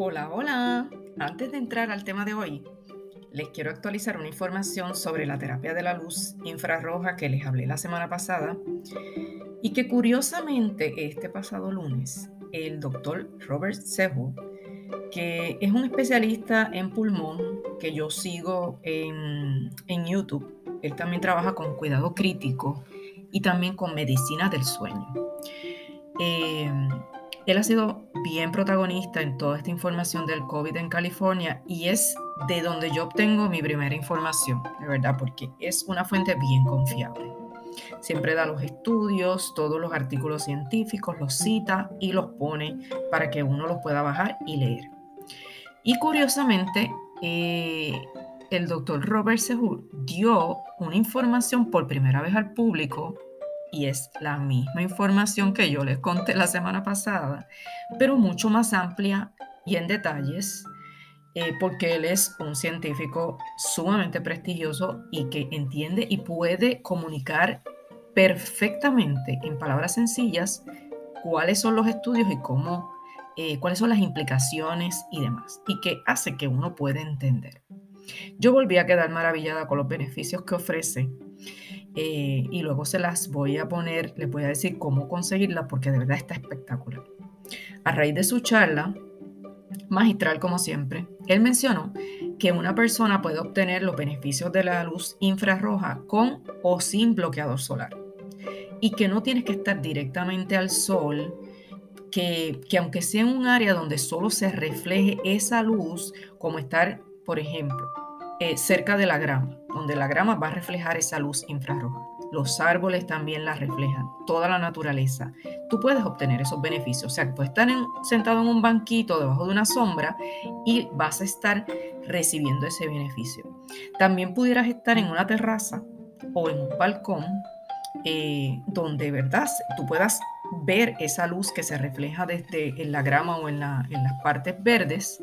Hola, hola. Antes de entrar al tema de hoy, les quiero actualizar una información sobre la terapia de la luz infrarroja que les hablé la semana pasada y que curiosamente este pasado lunes el doctor Robert Sehu, que es un especialista en pulmón que yo sigo en, YouTube, él también trabaja con cuidado crítico y también con medicina del sueño. Eh, él ha sido bien protagonista en toda esta información del COVID en California y es de donde yo obtengo mi primera información, de verdad, porque es una fuente bien confiable. Siempre da los estudios, todos los artículos científicos, los cita y los pone para que uno los pueda bajar y leer. Y curiosamente, eh, el doctor Robert Sehur dio una información por primera vez al público y es la misma información que yo les conté la semana pasada, pero mucho más amplia y en detalles, eh, porque él es un científico sumamente prestigioso y que entiende y puede comunicar perfectamente en palabras sencillas cuáles son los estudios y cómo, eh, cuáles son las implicaciones y demás, y que hace que uno pueda entender. Yo volví a quedar maravillada con los beneficios que ofrece eh, y luego se las voy a poner, les voy a decir cómo conseguirla porque de verdad está espectacular. A raíz de su charla, magistral como siempre, él mencionó que una persona puede obtener los beneficios de la luz infrarroja con o sin bloqueador solar y que no tienes que estar directamente al sol, que, que aunque sea en un área donde solo se refleje esa luz, como estar, por ejemplo, eh, cerca de la grama, donde la grama va a reflejar esa luz infrarroja. Los árboles también la reflejan, toda la naturaleza. Tú puedes obtener esos beneficios. O sea, puedes estar sentado en un banquito debajo de una sombra y vas a estar recibiendo ese beneficio. También pudieras estar en una terraza o en un balcón eh, donde, ¿verdad? Tú puedas ver esa luz que se refleja desde en la grama o en, las partes verdes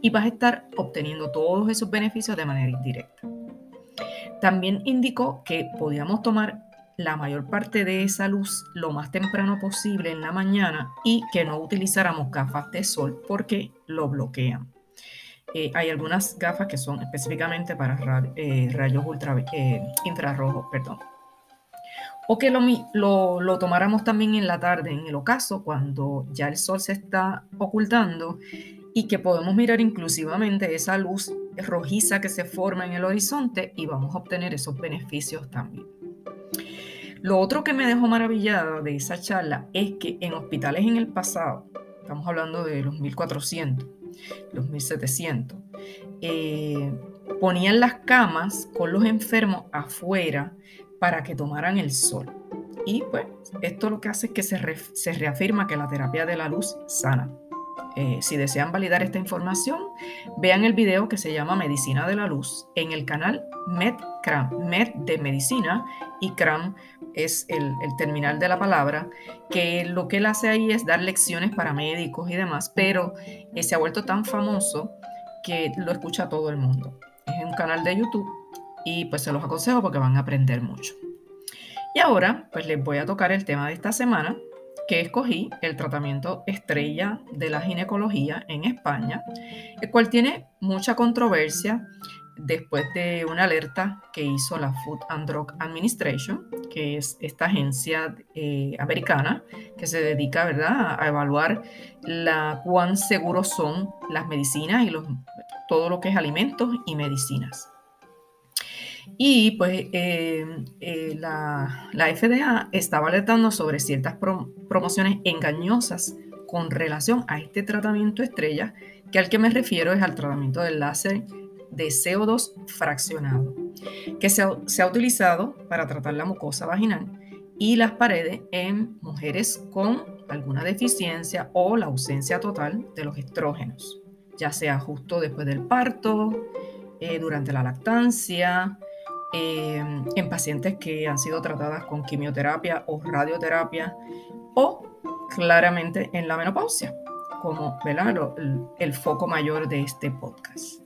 y vas a estar obteniendo todos esos beneficios de manera indirecta. También indicó que podíamos tomar la mayor parte de esa luz lo más temprano posible en la mañana y que no utilizáramos gafas de sol porque lo bloquean. Eh, hay algunas gafas que son específicamente para eh, rayos ultra, eh, infrarrojos, perdón o que lo, lo, tomáramos también en la tarde, en el ocaso, cuando ya el sol se está ocultando y que podemos mirar inclusivamente esa luz rojiza que se forma en el horizonte y vamos a obtener esos beneficios también. Lo otro que me dejó maravillada de esa charla es que en hospitales en el pasado, estamos hablando de los 1400, los 1700, eh, ponían las camas con los enfermos afuera para que tomaran el sol. Y pues esto lo que hace es que se, se reafirma que la terapia de la luz sana. Eh, si desean validar esta información, vean el video que se llama Medicina de la Luz en el canal MedCram, Med de Medicina y Cram es el, terminal de la palabra, que lo que él hace ahí es dar lecciones para médicos y demás, pero eh, se ha vuelto tan famoso que lo escucha todo el mundo. Es un canal de YouTube y pues se los aconsejo porque van a aprender mucho. Y ahora pues les voy a tocar el tema de esta semana que escogí el tratamiento estrella de la ginecología en España, el cual tiene mucha controversia después de una alerta que hizo la Food and Drug Administration, que es esta agencia eh, americana que se dedica ¿verdad? a evaluar cuán seguros son las medicinas y todo lo que es alimentos y medicinas. Y pues eh, eh, la, FDA estaba alertando sobre ciertas promociones engañosas con relación a este tratamiento estrella, que al que me refiero es al tratamiento del láser de CO2 fraccionado, que se ha, utilizado para tratar la mucosa vaginal y las paredes en mujeres con alguna deficiencia o la ausencia total de los estrógenos, ya sea justo después del parto, eh, durante la lactancia, Em, en pacientes que han sido tratadas con quimioterapia o radioterapia o claramente en la menopausia, como el, foco mayor de este podcast.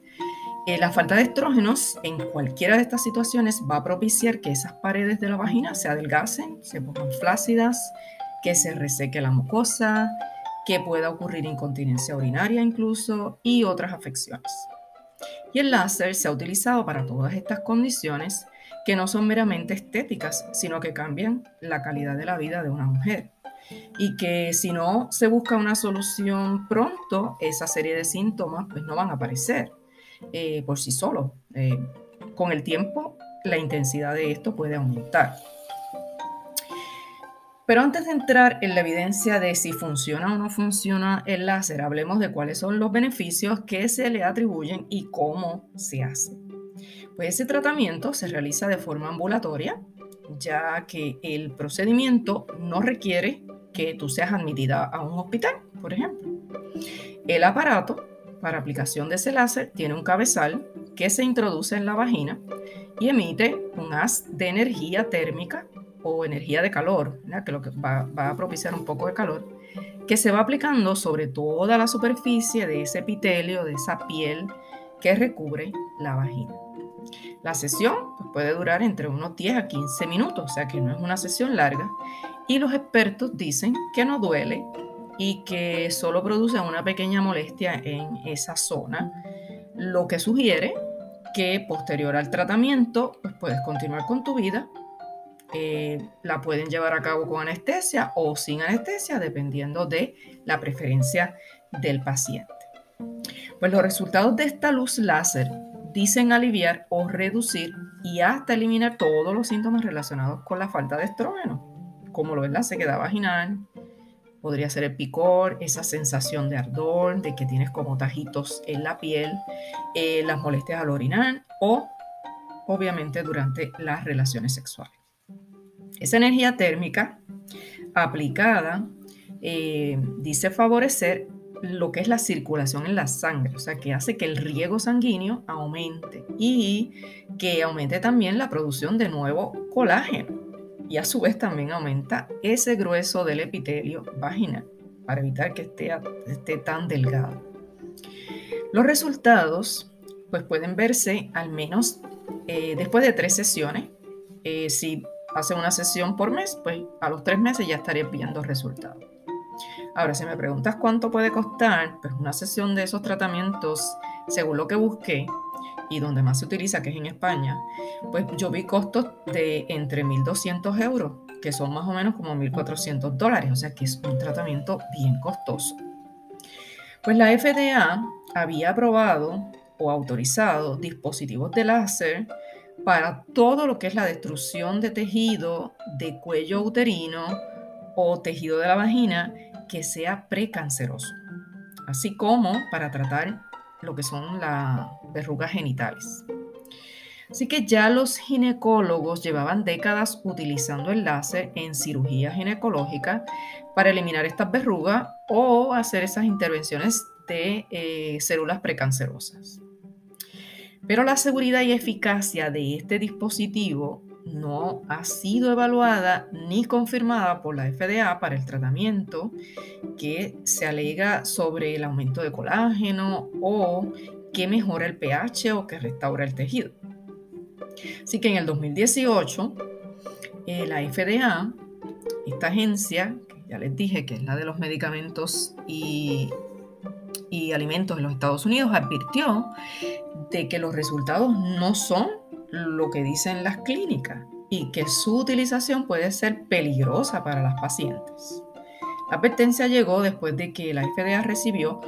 Eh, la falta de estrógenos en cualquiera de estas situaciones va a propiciar que esas paredes de la vagina se adelgacen, se pongan flácidas, que se reseque la mucosa que pueda ocurrir incontinencia urinaria incluso y otras afecciones. Y el láser se ha utilizado para todas estas condiciones que no son meramente estéticas, sino que cambian la calidad de la vida de una mujer. Y que si no se busca una solución pronto, esa serie de síntomas pues no van a aparecer eh, por sí solos. Eh, con el tiempo, la intensidad de esto puede aumentar. Pero antes de entrar en la evidencia de si funciona o no funciona el láser, hablemos de cuáles son los beneficios que se le atribuyen y cómo se hace. Pues ese tratamiento se realiza de forma ambulatoria, ya que el procedimiento no requiere que tú seas admitida a un hospital, por ejemplo. El aparato para aplicación de ese láser tiene un cabezal que se introduce en la vagina y emite un haz de energía térmica o energía de calor, que lo que va, a propiciar un poco de calor, que se va aplicando sobre toda la superficie de ese epitelio, de esa piel que recubre la vagina. La sesión pues, puede durar entre unos 10 a 15 minutos, o sea que no es una sesión larga, y los expertos dicen que no duele y que solo produce una pequeña molestia en esa zona, lo que sugiere que posterior al tratamiento pues puedes continuar con tu vida eh, la pueden llevar a cabo con anestesia o sin anestesia, dependiendo de la preferencia del paciente. Pues los resultados de esta luz láser dicen aliviar o reducir y hasta eliminar todos los síntomas relacionados con la falta de estrógeno, como lo es la sequedad vaginal, podría ser el picor, esa sensación de ardor, de que tienes como tajitos en la piel, eh, las molestias al orinar o obviamente durante las relaciones sexuales. Esa energía térmica aplicada eh, dice favorecer lo que es la circulación en la sangre, o sea, que hace que el riego sanguíneo aumente y que aumente también la producción de nuevo colágeno. Y a su vez también aumenta ese grueso del epitelio vaginal para evitar que esté, esté tan delgado. Los resultados pues pueden verse al menos eh, después de tres sesiones. Eh, si hace una sesión por mes, pues a los tres meses ya estaría viendo resultados. Ahora, si me preguntas cuánto puede costar, pues una sesión de esos tratamientos, según lo que busqué y donde más se utiliza, que es en España, pues yo vi costos de entre 1.200 euros, que son más o menos como 1.400 dólares, o sea que es un tratamiento bien costoso. Pues la FDA había aprobado o autorizado dispositivos de láser para todo lo que es la destrucción de tejido de cuello uterino o tejido de la vagina que sea precanceroso, así como para tratar lo que son las verrugas genitales. Así que ya los ginecólogos llevaban décadas utilizando el láser en cirugía ginecológica para eliminar estas verrugas o hacer esas intervenciones de eh, células precancerosas. Pero la seguridad y eficacia de este dispositivo no ha sido evaluada ni confirmada por la FDA para el tratamiento que se alega sobre el aumento de colágeno o que mejora el pH o que restaura el tejido. Así que en el 2018, eh, la FDA, esta agencia, que ya les dije que es la de los medicamentos y y Alimentos en los Estados Unidos advirtió de que los resultados no son lo que dicen las clínicas y que su utilización puede ser peligrosa para las pacientes. La advertencia llegó después de que la FDA recibió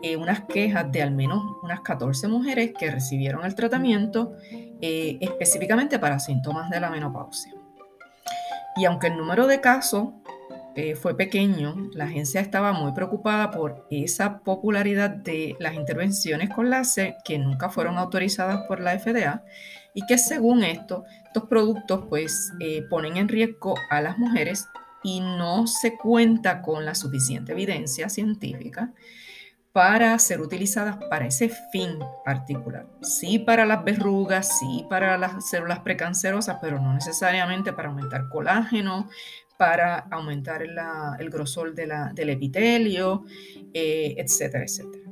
eh, unas quejas de al menos unas 14 mujeres que recibieron el tratamiento eh, específicamente para síntomas de la menopausia. Y aunque el número de casos eh, fue pequeño, la agencia estaba muy preocupada por esa popularidad de las intervenciones con láser que nunca fueron autorizadas por la FDA y que según esto, estos productos pues eh, ponen en riesgo a las mujeres y no se cuenta con la suficiente evidencia científica para ser utilizadas para ese fin particular. Sí para las verrugas, sí para las células precancerosas, pero no necesariamente para aumentar colágeno, para aumentar el grosor del epitelio, eh, etcétera, etcétera.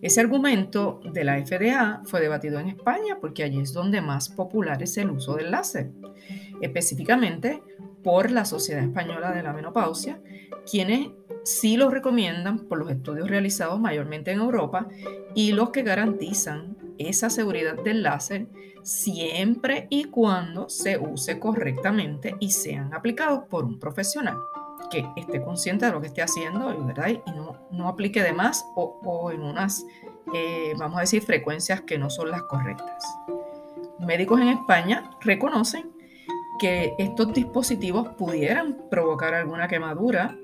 Ese argumento de la FDA fue debatido en España porque allí es donde más popular es el uso del láser, específicamente por la Sociedad Española de la Menopausia, quienes sí lo recomiendan por los estudios realizados mayormente en Europa y los que garantizan esa seguridad del láser siempre y cuando se use correctamente y sean aplicados por un profesional que esté consciente de lo que esté haciendo ¿verdad? y no, no aplique de más o, en unas, eh, vamos a decir, frecuencias que no son las correctas. Médicos en España reconocen que estos dispositivos pudieran provocar alguna quemadura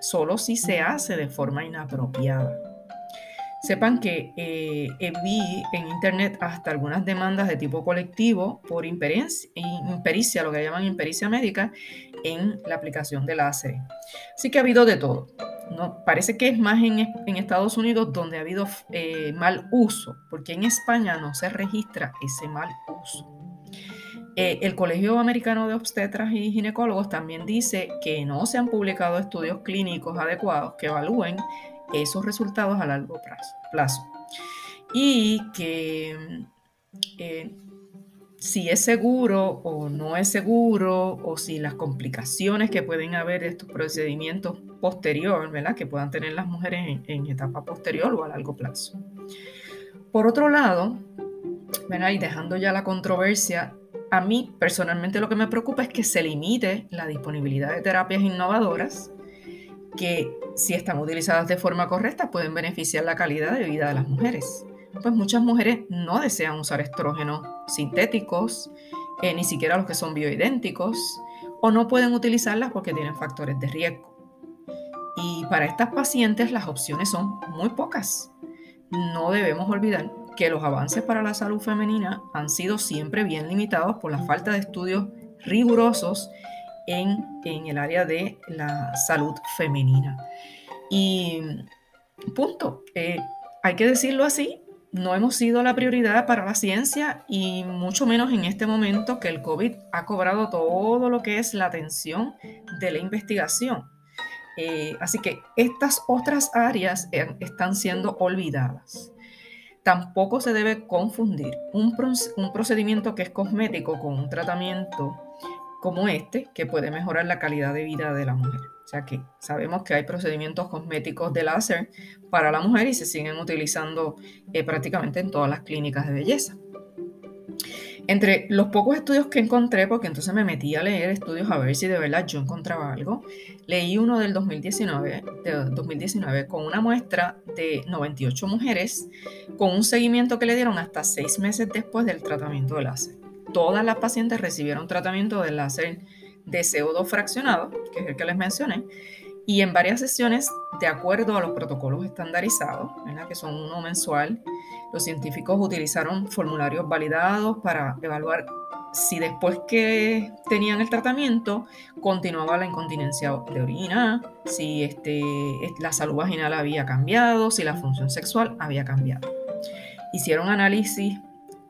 solo si se hace de forma inapropiada. Sepan que eh, vi en internet hasta algunas demandas de tipo colectivo por impericia, lo que llaman impericia médica, en la aplicación del láser. Así que ha habido de todo. No, parece que es más en, Estados Unidos donde ha habido eh, mal uso, porque en España no se registra ese mal uso. Eh, el Colegio Americano de Obstetras y Ginecólogos también dice que no se han publicado estudios clínicos adecuados que evalúen esos resultados a largo plazo. Y que eh, si es seguro o no es seguro, o si las complicaciones que pueden haber de estos procedimientos posterior, ¿verdad? Que puedan tener las mujeres en, etapa posterior o a largo plazo. Por otro lado, y dejando ya la controversia, a mí personalmente lo que me preocupa es que se limite la disponibilidad de terapias innovadoras que si están utilizadas de forma correcta pueden beneficiar la calidad de vida de las mujeres. Pues muchas mujeres no desean usar estrógenos sintéticos, eh, ni siquiera los que son bioidénticos, o no pueden utilizarlas porque tienen factores de riesgo. Y para estas pacientes las opciones son muy pocas. No debemos olvidar que los avances para la salud femenina han sido siempre bien limitados por la falta de estudios rigurosos en, el área de la salud femenina. Y punto, eh, hay que decirlo así, no hemos sido la prioridad para la ciencia y mucho menos en este momento que el COVID ha cobrado todo lo que es la atención de la investigación. Eh, así que estas otras áreas están siendo olvidadas. Tampoco se debe confundir un, un procedimiento que es cosmético con un tratamiento como este que puede mejorar la calidad de vida de la mujer. O sea que sabemos que hay procedimientos cosméticos de láser para la mujer y se siguen utilizando eh, prácticamente en todas las clínicas de belleza. Entre los pocos estudios que encontré, porque entonces me metí a leer estudios a ver si de verdad yo encontraba algo, leí uno del 2019, de 2019 con una muestra de 98 mujeres con un seguimiento que le dieron hasta seis meses después del tratamiento de láser todas las pacientes recibieron tratamiento de láser de CO2 fraccionado, que es el que les mencioné, y en varias sesiones, de acuerdo a los protocolos estandarizados, que son uno mensual, los científicos utilizaron formularios validados para evaluar si después que tenían el tratamiento continuaba la incontinencia de orina, si este, la salud vaginal había cambiado, si la función sexual había cambiado. Hicieron análisis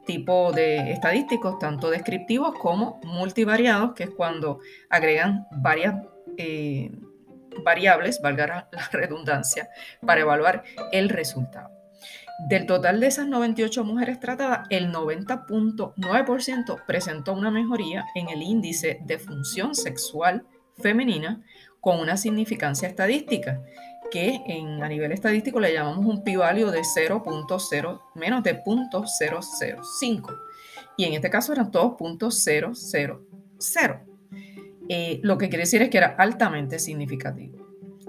tipo de estadísticos, tanto descriptivos como multivariados, que es cuando agregan varias eh, variables, valga la redundancia, para evaluar el resultado. Del total de esas 98 mujeres tratadas, el 90.9% presentó una mejoría en el índice de función sexual femenina con una significancia estadística que en, a nivel estadístico le llamamos un pi-value de 0.0, menos de 0.005. Y en este caso eran todos .000. Eh, lo que quiere decir es que era altamente significativo.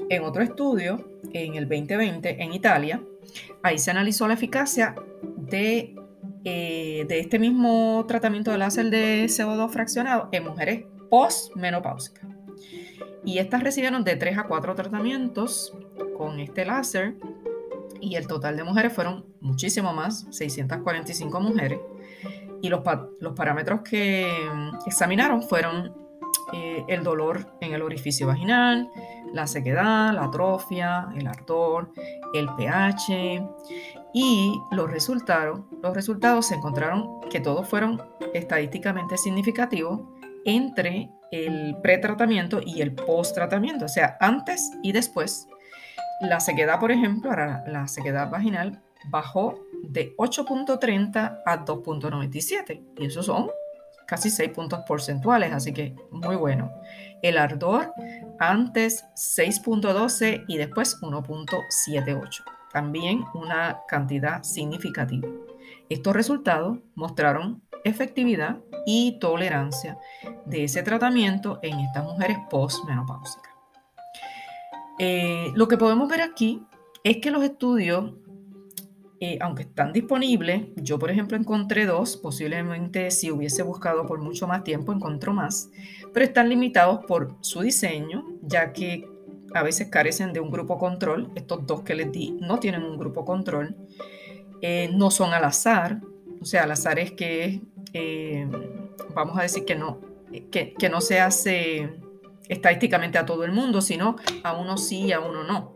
En otro estudio, en el 2020, en Italia, ahí se analizó la eficacia de, eh, de este mismo tratamiento de láser de CO2 fraccionado en mujeres postmenopáusicas. Y estas recibieron de 3 a 4 tratamientos con este láser y el total de mujeres fueron muchísimo más, 645 mujeres. Y los, los parámetros que mm, examinaron fueron eh, el dolor en el orificio vaginal, la sequedad, la atrofia, el ardor, el pH y los resultados, los resultados se encontraron que todos fueron estadísticamente significativos entre el pretratamiento y el post-tratamiento, o sea, antes y después. La sequedad, por ejemplo, la sequedad vaginal bajó de 8.30 a 2.97 y eso son casi 6 puntos porcentuales, así que muy bueno. El ardor antes 6.12 y después 1.78. También una cantidad significativa. Estos resultados mostraron efectividad y tolerancia de ese tratamiento en estas mujeres postmenopáusicas. Eh, lo que podemos ver aquí es que los estudios, eh, aunque están disponibles, yo por ejemplo encontré dos, posiblemente si hubiese buscado por mucho más tiempo encontró más, pero están limitados por su diseño, ya que a veces carecen de un grupo control. Estos dos que les di no tienen un grupo control, eh, no son al azar, o sea, al azar es que vamos a decir que no, que no se hace estadísticamente a todo el mundo, sino a uno sí y a uno no.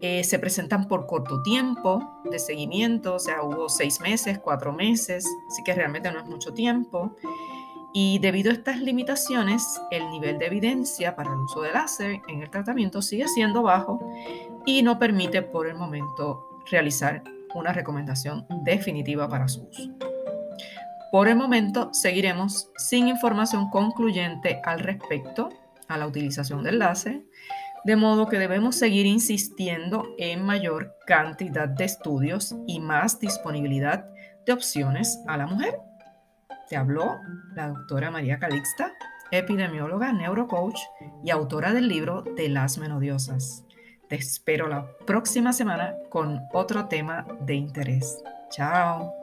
Eh, se presentan por corto tiempo de seguimiento, o sea, hubo seis meses, cuatro meses, así que realmente no es mucho tiempo. Y debido a estas limitaciones, el nivel de evidencia para el uso del láser en el tratamiento sigue siendo bajo y no permite por el momento realizar una recomendación definitiva para su uso. Por el momento seguiremos sin información concluyente al respecto a la utilización del láser, de modo que debemos seguir insistiendo en mayor cantidad de estudios y más disponibilidad de opciones a la mujer. Te habló la doctora María Calixta, epidemióloga, neurocoach y autora del libro De las Menodiosas. Te espero la próxima semana con otro tema de interés. Chao.